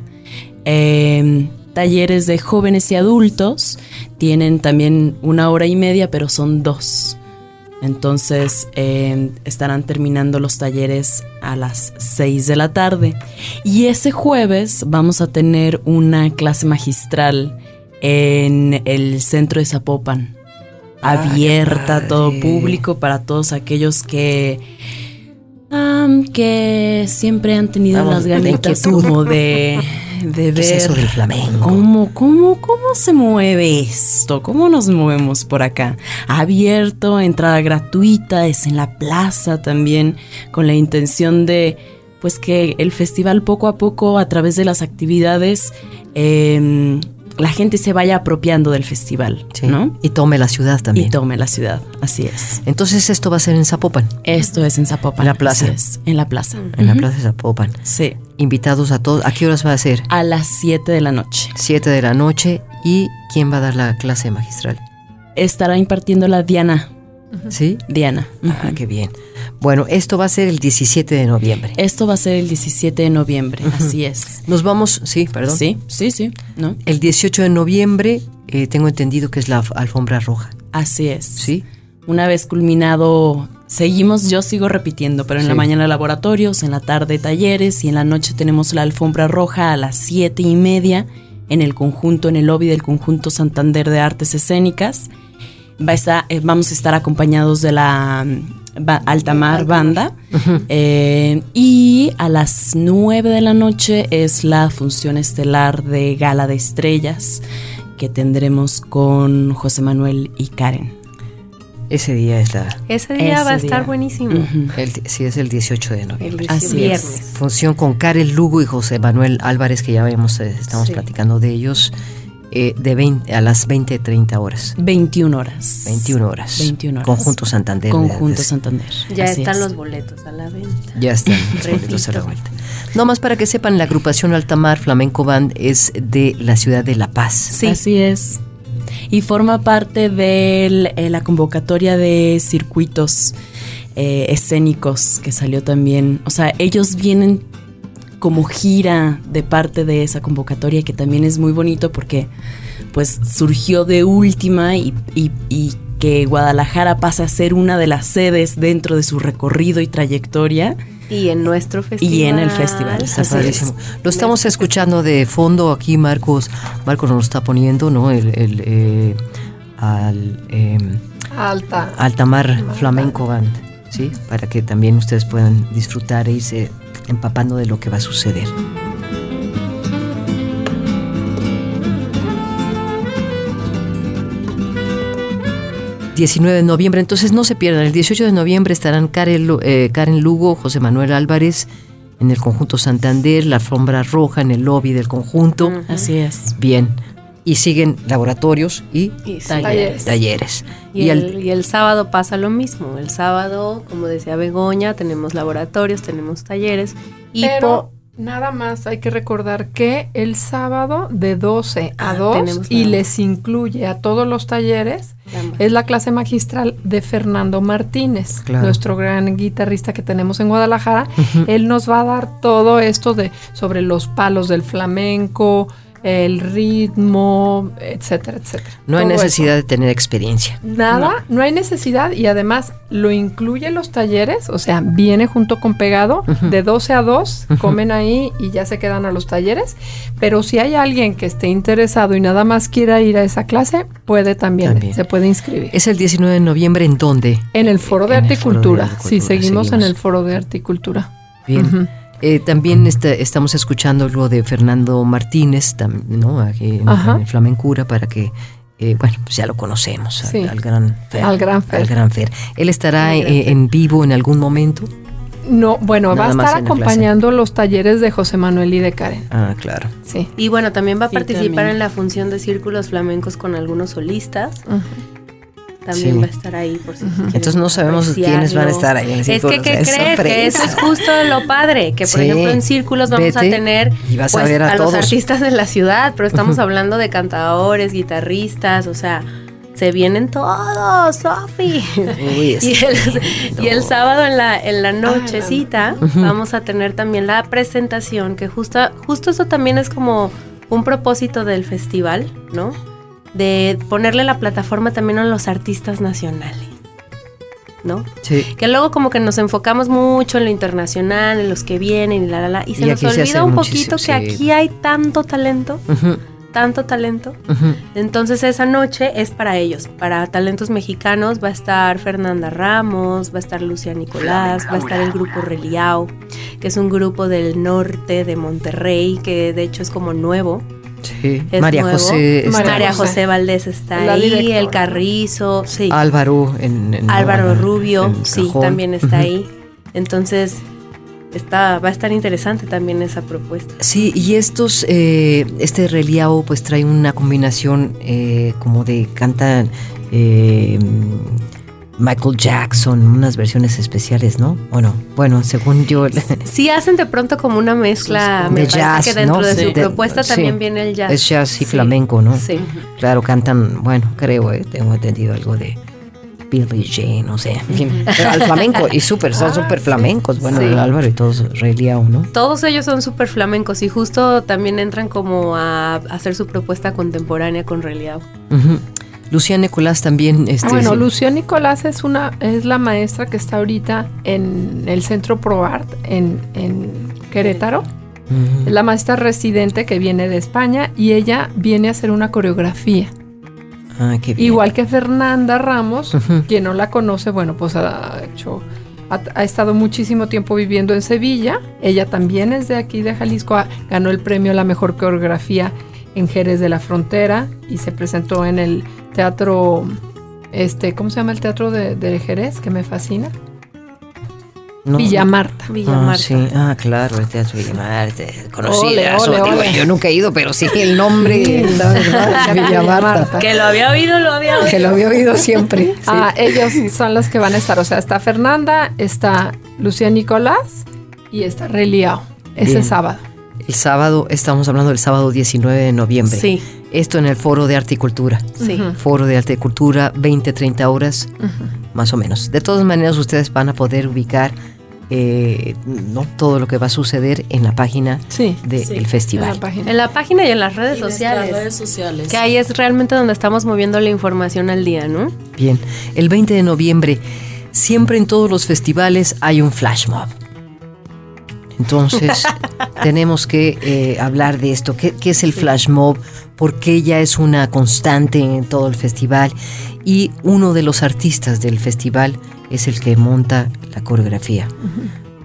Eh, talleres de jóvenes y adultos tienen también una hora y media, pero son dos. Entonces eh, estarán terminando los talleres a las 6 de la tarde. Y ese jueves vamos a tener una clase magistral en el centro de Zapopan. Abierta a todo público para todos aquellos que... que siempre han tenido Vamos, las la ganitas como de, de ¿Qué es ver eso del flamenco? ¿Cómo, cómo, cómo se mueve esto? ¿Cómo nos movemos por acá? Abierto, entrada gratuita, es en la plaza también, con la intención de, pues que el festival poco a poco, a través de las actividades, eh, la gente se vaya apropiando del festival, Sí. ¿no? Y tome la ciudad también. Y tome la ciudad, así es. Entonces esto va a ser en Zapopan, Esto es en Zapopan. En la plaza. así es, en la plaza. en la plaza de Zapopan. Sí, Invitados a todos. ¿A qué horas va a ser? a las 7 de la noche. 7 de la noche. ¿Y quién va a dar la clase magistral? Estará impartiendo la Diana. ¿Sí? Diana. Ah, qué bien. Bueno, esto va a ser el 17 de noviembre. Esto va a ser el 17 de noviembre, así es. Nos vamos, sí, perdón. Sí, sí, sí, ¿no? El 18 de noviembre eh, tengo entendido que es la alf- alfombra roja. Así es. ¿Sí? Una vez culminado, seguimos, yo sigo repitiendo, pero en la mañana laboratorios, en la tarde talleres y en la noche tenemos la alfombra roja a las siete y media en el conjunto, en el lobby del conjunto Santander de Artes Escénicas. Va a estar- eh, vamos a estar acompañados de la mm, ba- Altamar Banda. Eh, y a las 9 de la noche es la función estelar de Gala de Estrellas que tendremos con José Manuel y Karen. Ese día es la... Ese día Ese va a estar día. buenísimo. El- sí, es el 18 de El noviembre. Así viernes. Función con Karel Lugo y José Manuel Álvarez, que ya habíamos, eh, estamos Sí. platicando de ellos, eh, de 20 a las 20, 30 horas. 21 horas. 21 horas. 21 horas. Conjunto Santander. Conjunto de- Santander. Ya Así están es. los boletos a la venta. Ya están los boletos a la vuelta. No más para que sepan, la agrupación Altamar Flamenco Band es de la ciudad de La Paz. Sí. Así es. Y forma parte de la convocatoria de circuitos eh, escénicos que salió también. O sea, ellos vienen como gira de parte de esa convocatoria que también es muy bonito porque pues surgió de última y, y- y que Guadalajara pasa a ser una de las sedes dentro de su recorrido y trayectoria. Y en nuestro festival. Y en el festival. Está. Lo estamos escuchando de fondo aquí, Marcos. Marcos nos está poniendo, ¿no? El, el, eh, al em, Alta. Altamar Flamenco Band, ¿sí? Para que también ustedes puedan disfrutar e irse empapando de lo que va a suceder. ...19 de noviembre, entonces no se pierdan... ...el 18 de noviembre estarán Karen, eh, Karen Lugo, José Manuel Álvarez... ...en el conjunto Santander... ...la alfombra roja en el lobby del conjunto... Así es. Bien, y siguen laboratorios y. Talleres. talleres. Y, el, y el sábado pasa lo mismo. El sábado, como decía Begoña, tenemos laboratorios, tenemos talleres. Y Pero nada más hay que recordar que el sábado de 12 a Ah, 2 tenemos y la- les incluye a todos los talleres es la clase magistral de Fernando Martínez, Claro. nuestro gran guitarrista que tenemos en Guadalajara. Él nos va a dar todo esto de sobre los palos del flamenco, el ritmo, etcétera, etcétera. no hay Todo eso. necesidad de tener experiencia. Nada, no. hay necesidad y además lo incluye los talleres, o sea, viene junto con pegado, de 12 a 2, comen ahí y ya se quedan a los talleres, pero si hay alguien que esté interesado y nada más quiera ir a esa clase, puede también, También. se puede inscribir. Es el 19 de noviembre, ¿en dónde? en el foro de en el arte y Foro de cultura, Arte y sí, seguimos, en el foro de arte y cultura. Bien. Eh, también está- estamos escuchando algo de Fernando Martínez, tam- ¿no? Aquí en, Ajá. en el Flamencura, para que eh, bueno, pues ya lo conocemos, al- Sí. al, gran Fer. Al gran Fer. al gran Fer. Él estará gran eh, en vivo en algún momento. No, bueno, va a estar en acompañando los talleres de José Manuel y de Karen. Ah, claro. Sí. Y bueno, también va a participar en la función de círculos flamencos con algunos solistas. Ujú. También Sí. va a estar ahí por si Entonces no sabemos quiénes van a estar ahí en el Es círculo, que, ¿qué o sea, es crees? Que eso es justo lo padre, que por Sí. ejemplo en círculos vamos a tener a pues, a los artistas de la ciudad, pero estamos hablando de cantadores, guitarristas, o sea, se vienen todos, Sofi. Es Y y el sábado en la, en la nochecita vamos a tener también la presentación, que justo, justo eso también es como un propósito del festival, ¿no? De ponerle la plataforma también a los artistas nacionales, ¿no? Sí. Que luego como que nos enfocamos mucho en lo internacional, en los que vienen y la, la, la, y se Y nos se olvida un poquito que sí. aquí hay tanto talento, tanto talento. Entonces esa noche es para ellos, para talentos mexicanos. Va a estar Fernanda Ramos, va a estar Lucia Nicolás, va a estar el grupo Reliao, que es un grupo del norte de Monterrey, que de hecho es como nuevo. Sí. María nuevo. José, está- María José. Valdés está La ahí, directora. el Carrizo, sí. Álvaro en, en- Álvaro en- Rubio, en sí, también está ahí. Entonces está, va a estar interesante también esa propuesta. Sí, y estos, eh, este reliao pues trae una combinación eh, como de cantan eh, Michael Jackson, unas versiones especiales, ¿no? Bueno, bueno, según yo, Sí hacen de pronto como una mezcla, De me parece jazz, que dentro ¿no? de Sí. su De- propuesta sí. también viene el jazz. es jazz y Sí. flamenco, ¿no? Sí. Claro, cantan, bueno, creo, eh, tengo entendido algo de Billie Jean, no sé, en fin, pero al flamenco, y súper, son súper flamencos, bueno, Álvaro y todos ¿no? Todos ellos son súper flamencos y justo también entran como a hacer su propuesta contemporánea con. Ujú. Lucía Nicolás también, este, Ah, bueno. Lucía Nicolás es una es la maestra que está ahorita en el Centro ProArt en, en Querétaro. Es la maestra residente que viene de España y ella viene a hacer una coreografía. Ah, qué bien. Igual que Fernanda Ramos, quien no la conoce, bueno, pues ha hecho ha, ha estado muchísimo tiempo viviendo en Sevilla. Ella también es de aquí de Jalisco, ganó el premio a la mejor coreografía en Jerez de la Frontera y se presentó en el teatro este, ¿cómo se llama el teatro de, de Jerez? Que me fascina. No, Villa Marta. Villa Ah, Marta. sí. Ah, claro, el Teatro Villa Marta. Conocida, Ole, eso, ole, digo, ole. yo nunca he ido, pero sí el nombre, la verdad, Villa Marta. Que lo había oído, lo había oído. Que lo había oído siempre. sí. Ah, ellos son los que van a estar. O sea, está Fernanda, está Lucía Nicolás y está Reliao. Ese Bien. sábado. El sábado, estamos hablando del sábado 19 de noviembre. Sí, Esto en el Foro de Arte y Cultura. sí. Foro de Arte y Cultura, 20, 30 horas, más o menos. De todas maneras, ustedes van a poder ubicar eh, ¿no? todo lo que va a suceder en la página Sí. del Sí, en la festival. página. En la página y en las redes Y sociales. redes sociales. Que ahí es realmente donde estamos moviendo la información al día, ¿no? Bien, el 20 de noviembre, siempre en todos los festivales hay un flash mob. Entonces, tenemos que eh, hablar de esto. ¿Qué, qué es el flash mob? ¿Por qué ya es una constante en todo el festival? Y uno de los artistas del festival es el que monta la coreografía.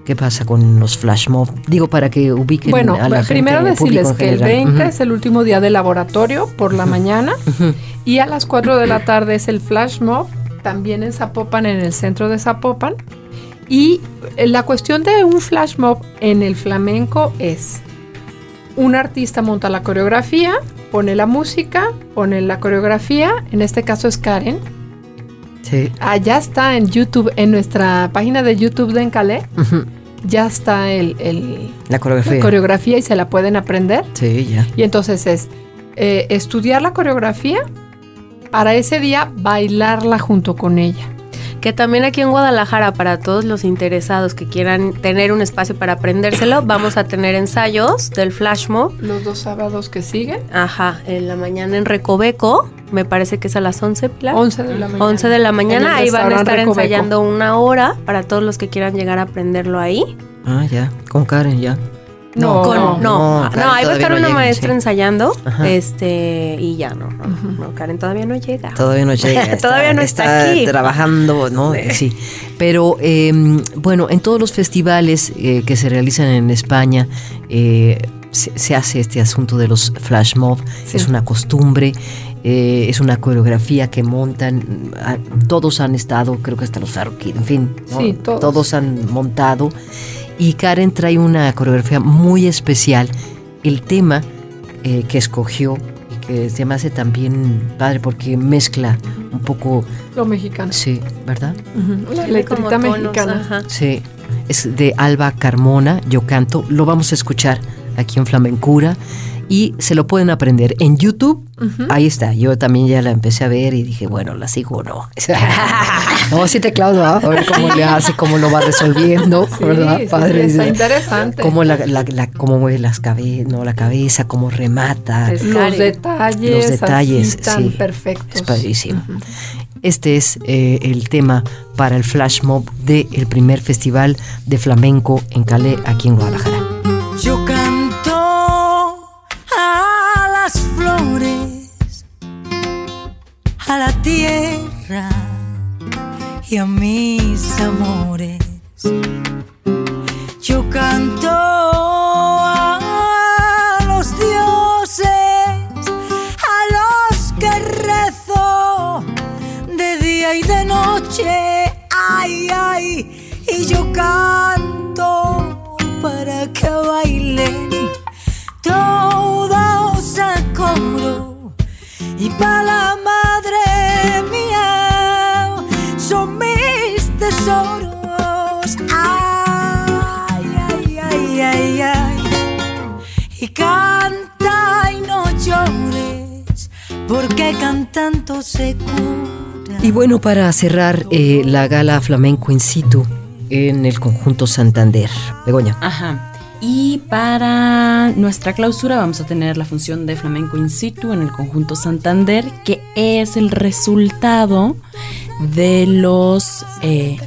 ¿Qué pasa con los flash mob? Digo, para que ubiquen Bueno, a la gente, primero decirles que el general. 20 Ujú. es el último día de laboratorio por la mañana y a las 4 de la tarde es el flash mob, también en Zapopan, en el centro de Zapopan. Y eh, la cuestión de un flash mob en el flamenco es, un artista monta la coreografía, pone la música, pone la coreografía, en este caso es Karen. Sí. Allá está en YouTube, en nuestra página de YouTube de Encalé, ya está el, el- La coreografía. la coreografía y se la pueden aprender. sí, ya. Y entonces es eh, estudiar la coreografía para ese día bailarla junto con ella. Que también aquí en Guadalajara, para todos los interesados que quieran tener un espacio para aprendérselo, vamos a tener ensayos del flash mob. Los dos sábados que siguen, Ajá, en la mañana en Recoveco, me parece que es a las 11, Pilar. 11 de la mañana. 11 de la mañana, ahí van a estar Recoveco. ensayando una hora para todos los que quieran llegar a aprenderlo ahí. Ah, ya. Con Karen, ya. No, Con- no, no, no, Karen ahí va a estar una llega, maestra sí. ensayando, Ajá. este, y ya no, Karen todavía no llega. Todavía no llega. está- Todavía no está aquí. trabajando, ¿no? Sí. Pero eh, bueno, en todos los festivales eh, que se realizan en España eh, se, se hace este asunto de los flash mob. Sí. Es una costumbre. Eh, es una coreografía que montan, ah, todos han estado, creo que hasta los Aroquí, en fin, todos. han montado. Y Karen trae una coreografía muy especial. El tema eh, que escogió y que se me hace también padre porque mezcla un poco, Lo mexicano. sí, ¿verdad? Ujú, La Tiene como letrita mexicana. ajá. Sí, es de Alba Carmona, yo canto, lo vamos a escuchar aquí en Flamencura y se lo pueden aprender en YouTube. Ahí está, yo también ya la empecé a ver y dije, bueno, ¿la sigo o no? no, sí te claudo, a ver cómo le hace, cómo lo va resolviendo, Sí, ¿verdad? sí, sí, Padre. está interesante. Cómo, la, la- la- cómo mueve las cabe no, la cabeza, cómo remata. Es Los detalles, Los detalles, así tan sí. perfectos. Es padrísimo. Este es eh, el tema para el flash mob del primer festival de flamenco en Calais, aquí en Guadalajara. A mis amores. Y canta y no llores, porque cantando se cura. Y bueno, para cerrar eh, la gala flamenco in situ en el conjunto Santander. Begoña. Ajá. Y para nuestra clausura vamos a tener la función de flamenco in situ en el conjunto Santander, que es el resultado de los... eh,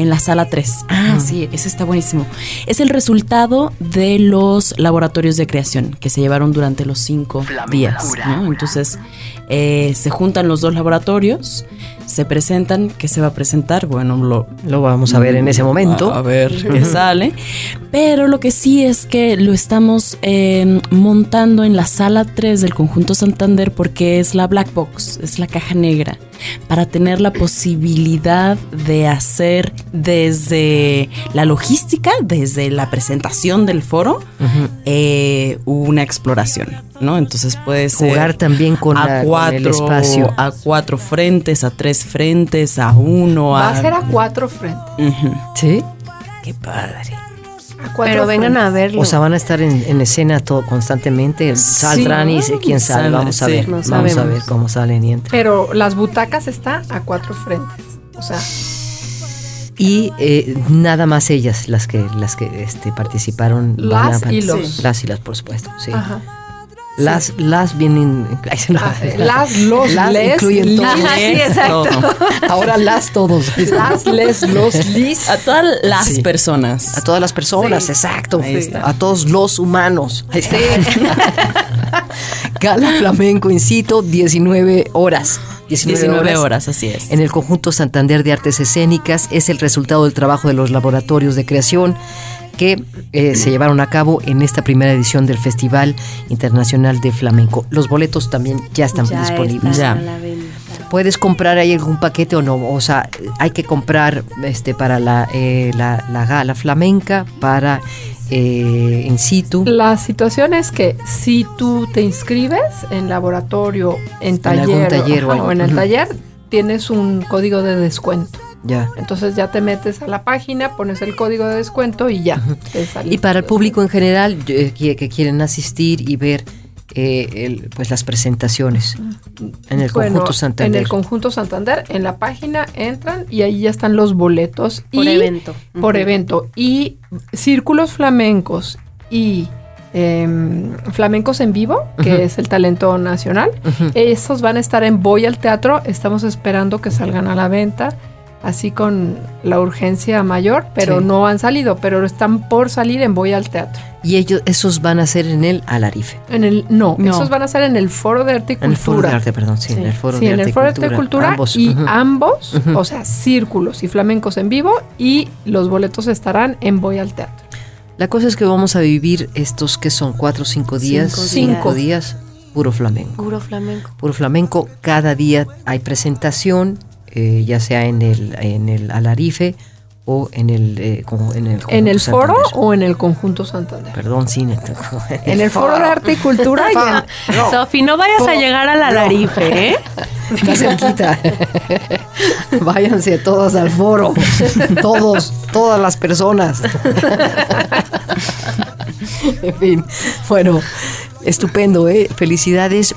en la sala 3. Ah, sí, ese está buenísimo. Es el resultado de los laboratorios de creación que se llevaron durante los cinco días. ¿no? Entonces, eh, se juntan los dos laboratorios, se presentan, ¿qué se va a presentar? Bueno, lo, Lo vamos a ver en ese momento. a, a ver qué sale. Pero lo que sí es que lo estamos eh, montando en la sala 3 del conjunto Santander porque es la black box, es la caja negra, para tener la posibilidad de hacer desde la logística, desde la presentación del foro, eh, una exploración, ¿no? Entonces puede ser Jugar también con, a la- con cuatro, el espacio. a cuatro frentes, a tres frentes, a uno, Va a... a ser a cuatro frentes. ¿Sí? Qué padre. Pero vengan a verlo. O sea, van a estar en, en escena todo constantemente. Saldrán y se- quién sabe. Sale, Vamos a sí, ver. no Vamos a ver cómo salen y entran. Pero las butacas están a cuatro frentes. O sea, Y eh, nada más ellas las que las que este, participaron. van Las a- y los. Las y las, por supuesto. Sí. ajá. Las, las vienen. Ah, las, los, Las les, incluyen todo. las, Ajá, sí, exacto. Ahora las todos. las, les, los, lis. A todas las Sí. personas. A todas las personas, Sí. exacto. Ahí está. A todos los humanos. Gala Flamenco in situ, 19 horas. 19, 19 horas, así es. En el conjunto Santander de Artes Escénicas es el resultado del trabajo de los laboratorios de creación que eh, se llevaron a cabo en esta primera edición del Festival Internacional de Flamenco. Los boletos también ya están Ya disponibles. está Ya. a la venta. ¿Puedes comprar ahí algún paquete o no? O sea, hay que comprar este para la, eh, la, la gala flamenca, para eh, in situ. La situación es que si tú te inscribes en laboratorio, en taller, algún taller o en el taller, tienes un código de descuento. Ya. Entonces ya te metes a la página, pones el código de descuento y ya. te sale Y para el público en general eh, que, que quieren asistir y ver eh, el- pues las presentaciones en el Bueno, conjunto Santander. En el conjunto Santander, en la página entran y ahí ya están los boletos. Por y, evento. Por evento. Y círculos flamencos y em, flamencos en vivo, que es el talento nacional. Esos van a estar en Voy al Teatro. Estamos esperando que salgan a la venta. Así con la urgencia mayor, pero Sí. no han salido, pero están por salir en Voy al Teatro. Y ellos, esos van a ser en el Alarife. En el, no, No. esos van a ser en el Foro de Arte y En el Foro de Cultura. Arte, perdón, sí, en el Foro Sí, de en Arte el y Foro de Arte y Cultura. Cultura Ambos, y o sea, círculos y flamencos en vivo y los boletos estarán en Voy al Teatro. La cosa es que vamos a vivir estos que son cuatro o cinco días. Cinco Cinco días. días. Puro flamenco. Puro flamenco. Puro flamenco. Cada día hay presentación, eh, ya sea en el, en el Alarife o en el, eh, con- en el, ¿En el Conjunto foro Santander. o en el conjunto Santander? Perdón, sí. En el, En el foro de arte y cultura en- Sofi, no vayas a llegar a la Larife, ¿eh? Está cerquita. Váyanse todos al foro. Todos, todas las personas. en fin, bueno, estupendo, ¿eh? Felicidades.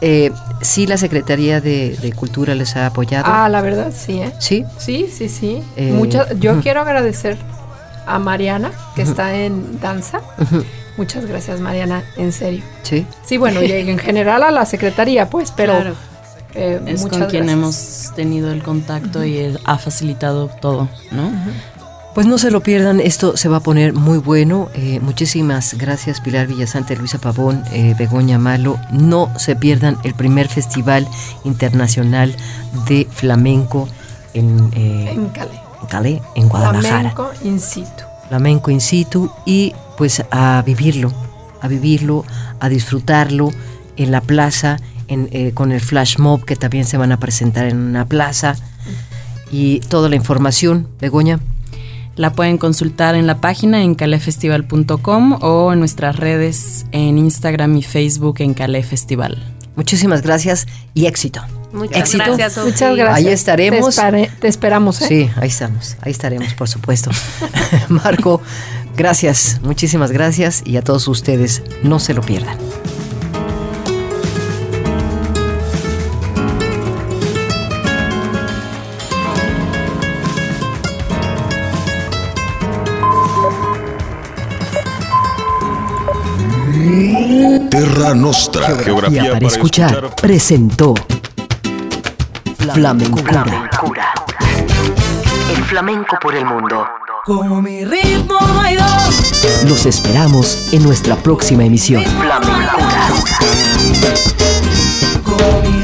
Eh, sí, la Secretaría de, de Cultura les ha apoyado. Ah, la verdad, sí, ¿eh? Sí, Sí, sí, sí. Eh, Muchas- yo quiero agradecer a Mariana, que está en danza. Muchas gracias, Mariana, en serio. sí. Sí, bueno, y en general a la secretaría, pues, pero Claro. eh, Es con quien gracias. hemos tenido el contacto y él ha facilitado todo, ¿no? Pues no se lo pierdan, esto se va a poner muy bueno. Eh, muchísimas gracias Pilar Villasante, Luisa Pavón, eh, Begoña Malo. No se pierdan el primer Festival Internacional de Flamenco en, eh, En Calais. en Calais, en Guadalajara. Flamenco in situ. Flamenco in situ y pues a vivirlo, a vivirlo, a disfrutarlo en la plaza, en, eh, con el flash mob que también se van a presentar en una plaza y toda la información, Begoña. La pueden consultar en la página en calefestival.com o en nuestras redes en Instagram y Facebook en Cale Festival. Muchísimas gracias y éxito. Muchas Éxito. gracias, Sofi. Muchas gracias. Ahí estaremos. Te, espare- te esperamos, ¿eh? Sí, ahí estamos, ahí estaremos, por supuesto. Marco, gracias, muchísimas gracias y a todos ustedes, no se lo pierdan. Terra Nostra. Geografía para escuchar, presentó Flamencura. El flamenco por el mundo. Como mi ritmo no hay dos. Los esperamos en nuestra próxima emisión. Como mi